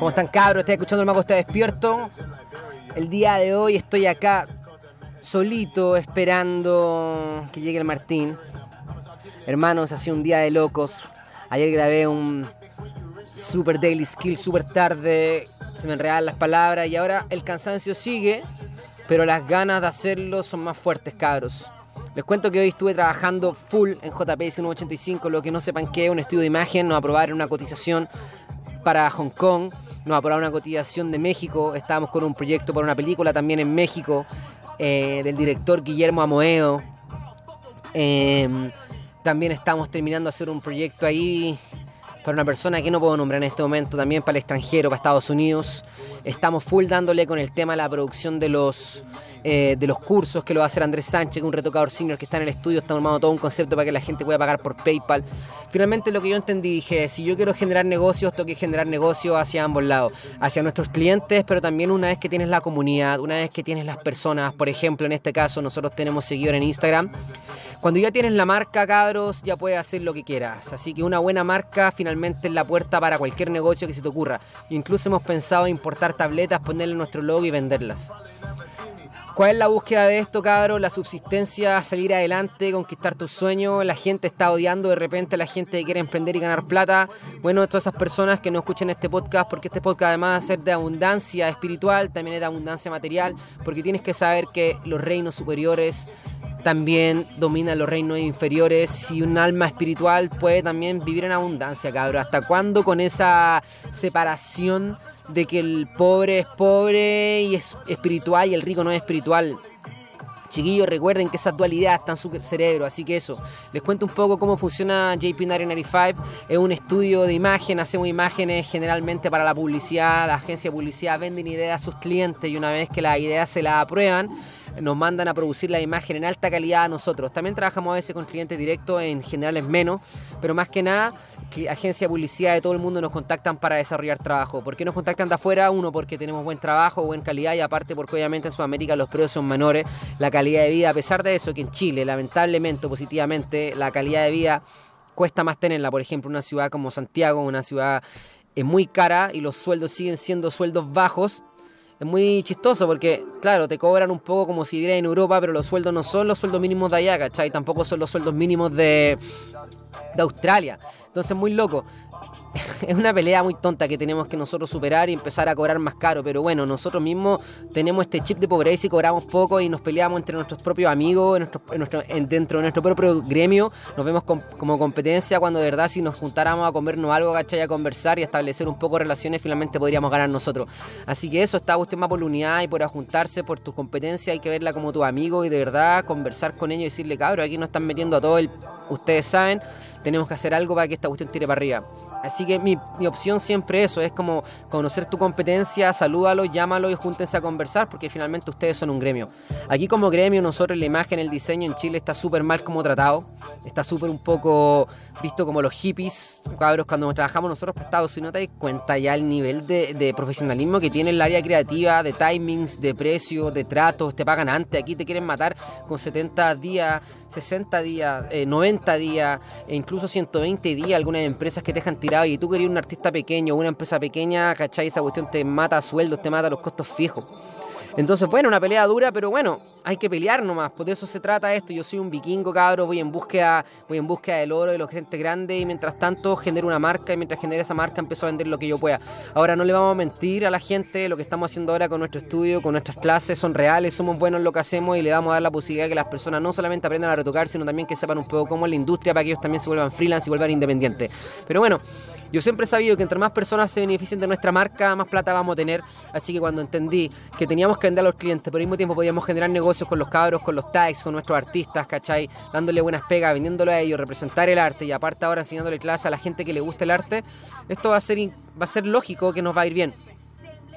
¿Cómo están cabros? Estoy escuchando el mago está despierto. El día de hoy estoy acá solito esperando que llegue el Martín. Hermanos, ha sido un día de locos. Ayer grabé un super daily skill super tarde. Se me enredan las palabras y ahora el cansancio sigue, pero las ganas de hacerlo son más fuertes, cabros. Les cuento que hoy estuve trabajando full en JPS 185, lo que no sepan que un estudio de imagen, nos aprobaron una cotización para Hong Kong nos aprobaron una cotización de México, estábamos con un proyecto para una película también en México, eh, del director Guillermo Amoedo. Em, también estamos terminando de hacer un proyecto ahí para una persona que no puedo nombrar en este momento, también para el extranjero, para Estados Unidos. Estamos full dándole con el tema de la producción de los eh, de los cursos que lo va a hacer Andrés Sánchez, un retocador senior que está en el estudio, está armando todo un concepto para que la gente pueda pagar por PayPal. Finalmente lo que yo entendí, dije, si yo quiero generar negocios, tengo que generar negocios hacia ambos lados, hacia nuestros clientes, pero también una vez que tienes la comunidad, una vez que tienes las personas, por ejemplo, en este caso nosotros tenemos seguidores en Instagram, cuando ya tienes la marca, cabros, ya puedes hacer lo que quieras. Así que una buena marca finalmente es la puerta para cualquier negocio que se te ocurra. Incluso hemos pensado en importar tabletas, ponerle nuestro logo y venderlas. ¿Cuál es la búsqueda de esto, cabrón? La subsistencia, salir adelante, conquistar tus sueños. La gente está odiando de repente la gente quiere emprender y ganar plata. Bueno, todas esas personas que no escuchen este podcast, porque este podcast además de ser de abundancia espiritual, también es de abundancia material, porque tienes que saber que los reinos superiores también dominan los reinos inferiores y un alma espiritual puede también vivir en abundancia, cabrón. ¿Hasta cuándo con esa separación de que el pobre es pobre y es espiritual y el rico no es espiritual? Chiquillos, recuerden que esa dualidad está en su cerebro, así que eso. Les cuento un poco cómo funciona JP995. Es un estudio de imagen, hacemos imágenes generalmente para la publicidad. La agencia de publicidad venden ideas a sus clientes y una vez que las ideas se las aprueban, nos mandan a producir la imagen en alta calidad a nosotros. También trabajamos a veces con clientes directos, en general es menos, pero más que nada, agencia de publicidad de todo el mundo nos contactan para desarrollar trabajo. ¿Por qué nos contactan de afuera? Uno, porque tenemos buen trabajo, buena calidad y aparte porque obviamente en Sudamérica los precios son menores, la calidad de vida, a pesar de eso, que en Chile, lamentablemente, positivamente, la calidad de vida cuesta más tenerla. Por ejemplo, una ciudad como Santiago, una ciudad es muy cara y los sueldos siguen siendo sueldos bajos es muy chistoso porque, claro, te cobran un poco como si vivieras en Europa, pero los sueldos no son los sueldos mínimos de allá, ¿cachai? Tampoco son los sueldos mínimos de, de Australia. Entonces, muy loco. es una pelea muy tonta que tenemos que nosotros superar y empezar a cobrar más caro. Pero bueno, nosotros mismos tenemos este chip de pobreza y cobramos poco y nos peleamos entre nuestros propios amigos, dentro de nuestro propio gremio. Nos vemos como competencia cuando de verdad si nos juntáramos a comernos algo, ¿cachai? A conversar y establecer un poco relaciones, finalmente podríamos ganar nosotros. Así que eso, está usted más por la unidad y por juntarse, por tus competencias, hay que verla como tu amigo y de verdad conversar con ellos y decirle, cabrón, aquí nos están metiendo a todo el... Ustedes saben, tenemos que hacer algo para que esta cuestión tire para arriba. Así que mi, opción siempre eso, es como conocer tu competencia, salúdalo, llámalo y júntense a conversar porque finalmente ustedes son un gremio. Aquí como gremio nosotros la imagen, el diseño en Chile está súper mal como tratado, está súper un poco visto como los hippies, cabros, cuando trabajamos nosotros prestados, si no te das cuenta ya el nivel de, profesionalismo que tiene el área creativa, de timings, de precios, de tratos, te pagan antes, aquí te quieren matar con 70 días, 60 días, 90 eh, días, e incluso 120 días, algunas empresas que te dejan tirado y tú querías un artista pequeño, una empresa pequeña, ¿cachai? Esa cuestión te mata sueldos, te mata los costos fijos. Entonces, bueno, una pelea dura, pero bueno, hay que pelear nomás, pues de eso se trata esto. Yo soy un vikingo, cabro, voy en búsqueda, voy en búsqueda del oro, de la gente grande, y mientras tanto genero una marca, y mientras genera esa marca empiezo a vender lo que yo pueda. Ahora no le vamos a mentir a la gente, lo que estamos haciendo ahora con nuestro estudio, con nuestras clases, son reales, somos buenos en lo que hacemos y le vamos a dar la posibilidad de que las personas no solamente aprendan a retocar, sino también que sepan un poco cómo es la industria para que ellos también se vuelvan freelance y vuelvan independientes. Pero bueno, yo siempre he sabido que entre más personas se beneficien de nuestra marca, más plata vamos a tener. Así que cuando entendí que teníamos que vender a los clientes, pero al mismo tiempo podíamos generar negocios con los cabros, con los tags, con nuestros artistas, ¿cachai? Dándole buenas pegas, vendiéndolo a ellos, representar el arte y aparte ahora enseñándole clase a la gente que le gusta el arte, esto va a ser, va a ser lógico que nos va a ir bien.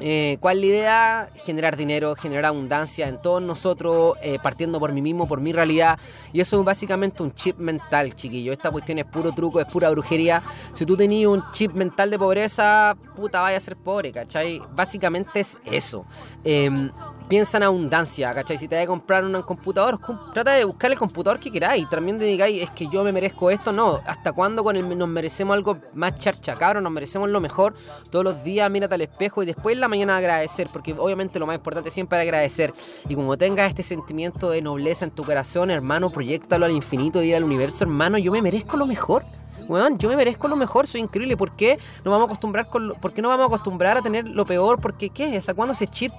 Eh, ¿Cuál es la idea? Generar dinero, generar abundancia en todos nosotros, eh, partiendo por mí mismo, por mi realidad. Y eso es básicamente un chip mental, chiquillo. Esta cuestión es puro truco, es pura brujería. Si tú tenías un chip mental de pobreza, puta, vaya a ser pobre, ¿cachai? Básicamente es eso. Em, piensa en abundancia, ¿cachai? Si te vas a comprar un computador, trata de buscar el computador que queráis. También te digáis, es que yo me merezco esto. No, ¿hasta cuándo con el, nos merecemos algo más charcha, cabrón? Nos merecemos lo mejor. Todos los días mírate al espejo y después en la mañana agradecer, porque obviamente lo más importante siempre es agradecer. Y como tengas este sentimiento de nobleza en tu corazón, hermano, proyectalo al infinito y al universo, hermano, yo me merezco lo mejor. Weón, yo me merezco lo mejor, soy increíble. ¿Por qué no vamos a acostumbrar con ¿por qué no vamos a acostumbrar a tener lo peor? Porque qué? ¿Hasta cuándo ese chip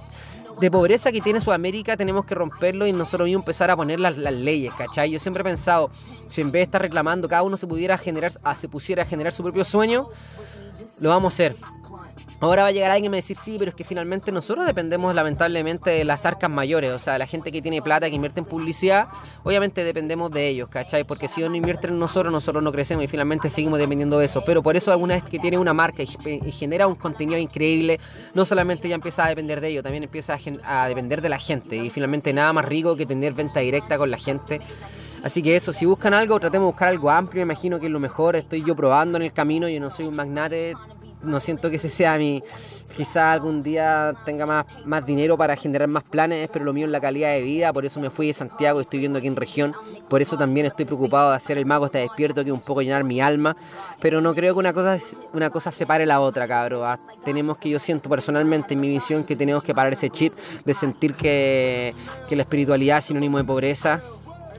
de pobreza que tiene Sudamérica tenemos que romperlo y nosotros mismos empezar a poner las, leyes, ¿cachai? Yo siempre he pensado, si en vez de estar reclamando cada uno se pudiera generar, ah, se pusiera a generar su propio sueño, lo vamos a hacer. Ahora va a llegar alguien y me decir, sí, pero es que finalmente nosotros dependemos lamentablemente de las arcas mayores, o sea, la gente que tiene plata, que invierte en publicidad, obviamente dependemos de ellos, ¿cachai? Porque si no invierten en nosotros, nosotros no crecemos y finalmente seguimos dependiendo de eso. Pero por eso alguna vez que tiene una marca y, genera un contenido increíble, no solamente ya empieza a depender de ello, también empieza a, a depender de la gente. Y finalmente nada más rico que tener venta directa con la gente. Así que eso, si buscan algo, tratemos de buscar algo amplio, me imagino que es lo mejor. Estoy yo probando en el camino, yo no soy un magnate, no siento que ese sea mi. Quizá algún día tenga más, más dinero para generar más planes, pero lo mío es la calidad de vida. Por eso me fui de Santiago y estoy viviendo aquí en región. Por eso también estoy preocupado de hacer el mago está despierto, que un poco llenar mi alma. Pero no creo que una cosa, una cosa separe la otra, cabrón. Ah, tenemos que, yo siento personalmente en mi visión, que tenemos que parar ese chip de sentir que, que la espiritualidad es sinónimo de pobreza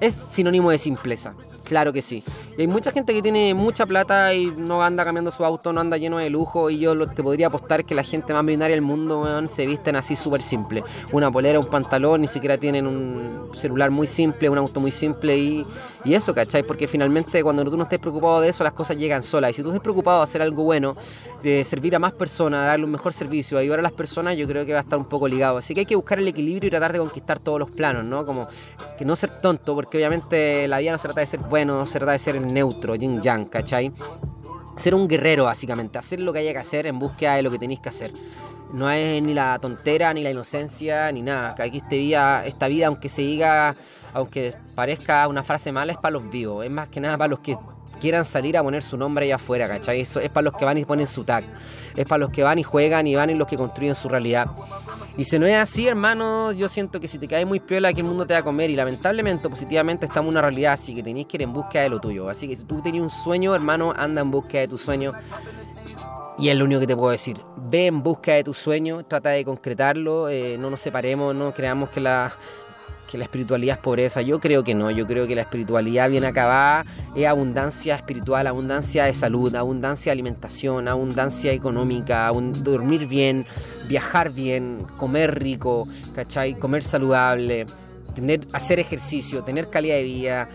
es sinónimo de simpleza, claro que sí. Y hay mucha gente que tiene mucha plata y no anda cambiando su auto, no anda lleno de lujo. Y yo te podría apostar que la gente más millonaria del mundo se visten así súper simple. Una polera, un pantalón, ni siquiera tienen un celular muy simple, un auto muy simple y y eso, ¿cachai? Porque finalmente cuando tú no estés preocupado de eso, las cosas llegan solas. Y si tú estás preocupado de hacer algo bueno, de servir a más personas, de darle un mejor servicio, ayudar a las personas, yo creo que va a estar un poco ligado. Así que hay que buscar el equilibrio y tratar de conquistar todos los planos, ¿no? Como que no ser tonto, porque obviamente la vida no se trata de ser bueno, no se trata de ser neutro, yin yang, ¿cachai? Ser un guerrero, básicamente, hacer lo que haya que hacer en búsqueda de lo que tenéis que hacer. No es ni la tontera, ni la inocencia, ni nada. Aquí vida, esta vida aunque se diga aunque parezca una frase mala, es para los vivos. Es más que nada para los que quieran salir a poner su nombre allá afuera, ¿cachai? Es para los que van y ponen su tag. Es para los que van y juegan y van y los que construyen su realidad. Y si no es así, hermano, yo siento que si te caes muy piola, que el mundo te va a comer. Y lamentablemente, positivamente, estamos en una realidad así que tenéis que ir en búsqueda de lo tuyo. Así que si tú tenías un sueño, hermano, anda en búsqueda de tu sueño. Y es lo único que te puedo decir. Ve en busca de tu sueño, trata de concretarlo, eh, no nos separemos, no creamos que la, que la espiritualidad es pobreza. Yo creo que no, yo creo que la espiritualidad bien acabada es abundancia espiritual, abundancia de salud, abundancia de alimentación, abundancia económica, dormir bien, viajar bien, comer rico, ¿cachai? Comer saludable, tener, hacer ejercicio, tener calidad de vida.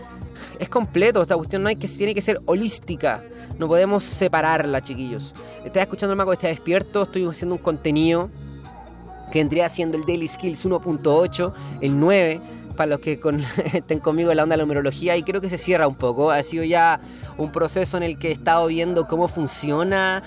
Es completo, esta cuestión no hay que, tiene que ser holística. No podemos separarla, chiquillos. Estás escuchando el mago, está despierto, estoy haciendo un contenido que vendría siendo el Daily Skills 1.8, el 9, para los que estén conmigo en la onda de la numerología, y creo que se cierra un poco. Ha sido ya un proceso en el que he estado viendo cómo funciona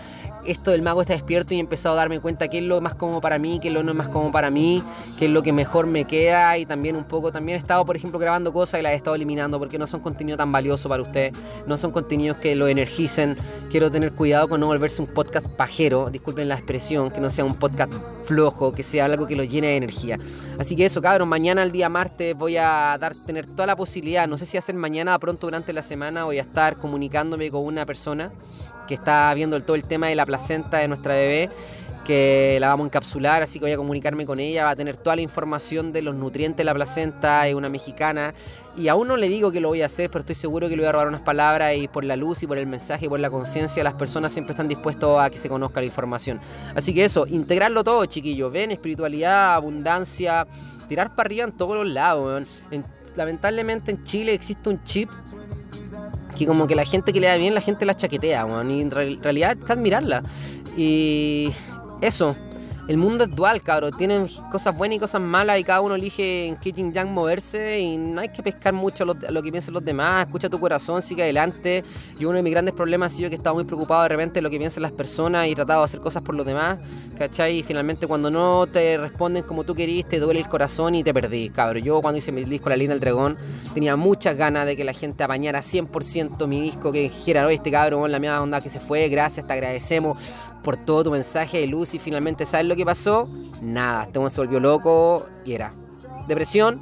esto del mago está despierto y he empezado a darme cuenta qué es lo más cómodo para mí, qué es lo no más cómodo para mí, qué es lo que mejor me queda y también un poco, también he estado por ejemplo grabando cosas y las he estado eliminando porque no son contenido tan valioso para usted, no son contenidos que lo energicen, quiero tener cuidado con no volverse un podcast pajero, disculpen la expresión, que no sea un podcast flojo, que sea algo que lo llene de energía. Así que eso, cabrón, mañana el día martes voy a dar, tener toda la posibilidad, no sé si hacer mañana, pronto durante la semana voy a estar comunicándome con una persona que está viendo todo el tema de la placenta de nuestra bebé, que la vamos a encapsular, así que voy a comunicarme con ella, va a tener toda la información de los nutrientes de la placenta, es una mexicana, y aún no le digo que lo voy a hacer, pero estoy seguro que le voy a robar unas palabras y por la luz y por el mensaje y por la conciencia, las personas siempre están dispuestos a que se conozca la información. Así que eso, integrarlo todo, chiquillos, ven, espiritualidad, abundancia, tirar para arriba en todos los lados. lamentablemente en Chile existe un chip que como que la gente que le da bien, la gente la chaquetea, y en realidad está admirarla. Y eso, el mundo es dual, cabrón. Tienen cosas buenas y cosas malas y cada uno elige en qué yang moverse y no hay que pescar mucho lo, que piensen los demás. Escucha tu corazón, sigue adelante. Y uno de mis grandes problemas ha sido que he estado muy preocupado de repente de lo que piensan las personas y tratado de hacer cosas por los demás, ¿cachai? Y finalmente cuando no te responden como tú querías, te duele el corazón y te perdí, cabrón. Yo cuando hice mi disco La Línea del Dragón tenía muchas ganas de que la gente apañara 100% mi disco, que dijera, oye, este cabrón, la mía onda que se fue, gracias, te agradecemos por todo tu mensaje de luz y finalmente, ¿sabes lo que pasó? Nada, este se volvió loco y era depresión,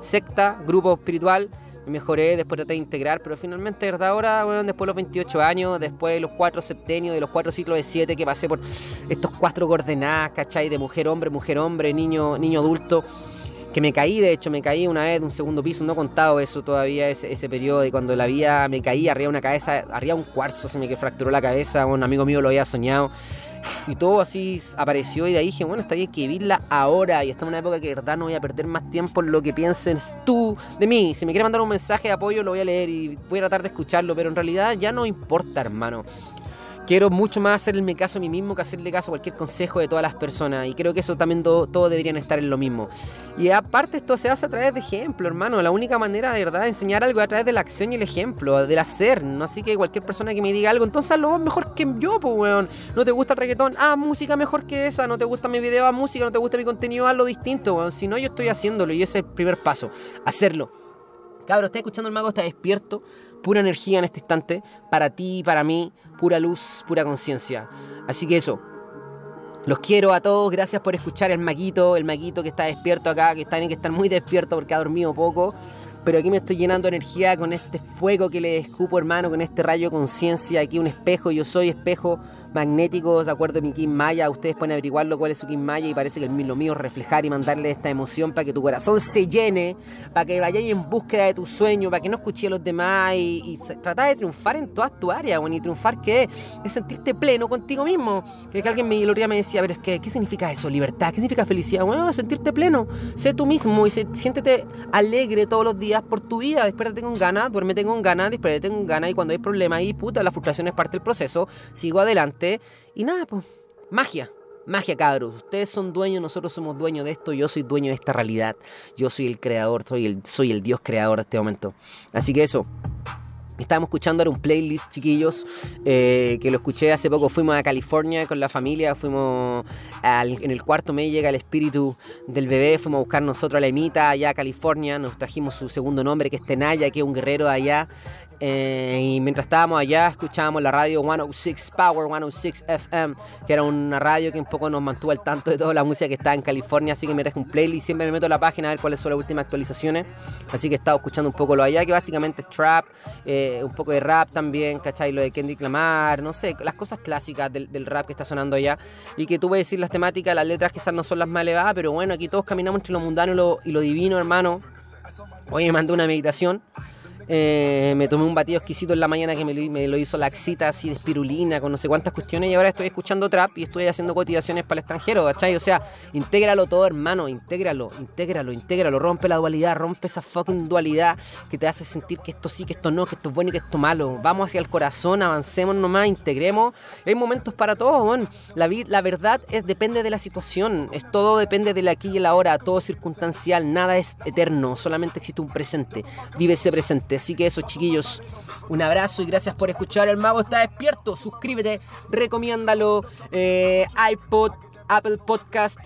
secta, grupo espiritual. Me mejoré, después traté de integrar, pero finalmente, verdad, ahora, bueno, después de los 28 años, después de los cuatro septenios, de los cuatro ciclos de siete que pasé por estos cuatro coordenadas, ¿cachai? De mujer, hombre, mujer, hombre, niño, niño adulto que me caí, de hecho, me caí una vez de un segundo piso, no he contado eso todavía, ese, ese periodo, y cuando la vida me caí arriba de una cabeza, arriba un cuarzo, se me fracturó la cabeza, un amigo mío lo había soñado, y todo así apareció, y de ahí dije, bueno, está bien que vivirla ahora, y está en una época que de verdad no voy a perder más tiempo en lo que pienses tú de mí, si me quieres mandar un mensaje de apoyo, lo voy a leer y voy a tratar de escucharlo, pero en realidad ya no importa, hermano quiero mucho más hacerle caso a mí mismo que hacerle caso a cualquier consejo de todas las personas. Y creo que eso también todos todo deberían estar en lo mismo. Y aparte esto se hace a través de ejemplo, hermano. La única manera de verdad de enseñar algo es a través de la acción y el ejemplo, del hacer. ¿no? Así que cualquier persona que me diga algo, entonces lo mejor que yo, pues weón. No te gusta el reggaetón, ah, música mejor que esa. No te gusta mi video, ah, música, no te gusta mi contenido, lo distinto, weón. Si no, yo estoy haciéndolo y ese es el primer paso, hacerlo. Cabro, está escuchando el mago, está despierto pura energía en este instante, para ti, para mí, pura luz, pura conciencia. Así que eso, los quiero a todos, gracias por escuchar el maquito, el maquito que está despierto acá, que tiene que estar muy despierto porque ha dormido poco. Pero aquí me estoy llenando de energía con este fuego que le escupo, hermano, con este rayo de conciencia. Aquí un espejo, yo soy espejo magnéticos, de acuerdo a mi Kim Maya. Ustedes pueden averiguarlo cuál es su Kim Maya y parece que el lo mío es reflejar y mandarle esta emoción para que tu corazón se llene, para que vayáis en búsqueda de tu sueño, para que no escuches a los demás y, y tratar de triunfar en todas tu áreas, bueno, y triunfar que es sentirte pleno contigo mismo. Que, que alguien me, el me decía, pero es que, ¿qué significa eso? Libertad, ¿qué significa felicidad? Bueno, sentirte pleno, sé tú mismo y siéntete alegre todos los días por tu vida, despiértate con ganas, duérmete con ganas, despiértate con ganas y cuando hay problemas y puta, la frustración es parte del proceso, sigo adelante y nada, pues, magia. Magia, cabros. Ustedes son dueños, nosotros somos dueños de esto. Yo soy dueño de esta realidad. Yo soy el creador, soy el, soy el Dios creador de este momento. Así que eso. Estábamos escuchando ahora un playlist, chiquillos, eh, que lo escuché hace poco. Fuimos a California con la familia, fuimos en el cuarto mes llega el espíritu del bebé, fuimos a buscar nosotros a la emita allá a California, nos trajimos su segundo nombre que es Tenaya, que es un guerrero allá. Eh, y mientras estábamos allá, escuchábamos la radio 106 Power, 106 FM, que era una radio que un poco nos mantuvo al tanto de toda la música que está en California. Así que me dejo un playlist, siempre me meto a la página a ver cuáles son las últimas actualizaciones. Así que he estado escuchando un poco lo allá, que básicamente es trap, eh, un poco de rap también, ¿cachai? Lo de Kendrick Lamar, no sé, las cosas clásicas del, rap que está sonando allá. Y que tú puedes decir las temáticas, las letras quizás no son las más elevadas, pero bueno, aquí todos caminamos entre lo mundano y lo, y lo divino, hermano. Hoy me mandó una meditación. Eh, me tomé un batido exquisito en la mañana que me lo, hizo Laxita así de espirulina, con no sé cuántas cuestiones, y ahora estoy escuchando trap y estoy haciendo cotizaciones para el extranjero, ¿cachai? O sea, intégralo todo, hermano, intégralo, intégralo, intégralo, rompe la dualidad, rompe esa fucking dualidad que te hace sentir que esto sí, que esto no, que esto es bueno y que esto malo. Vamos hacia el corazón, avancemos nomás, integremos. Hay momentos para todo, bueno. La, la verdad es, depende de la situación, es todo depende del aquí y el ahora, todo circunstancial, nada es eterno, solamente existe un presente. Vive ese presente Así que eso, chiquillos, un abrazo y gracias por escuchar. El mago está despierto. Suscríbete, recomiéndalo. Eh, iPod, Apple Podcast,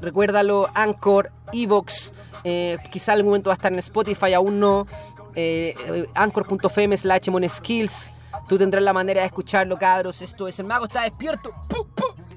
recuérdalo, Anchor, Evox. Eh, quizá algún momento va a estar en Spotify, aún no. Eh, Anchor.fm slash Skills. Tú tendrás la manera de escucharlo, cabros. Esto es El Mago está despierto. ¡Pum, pum!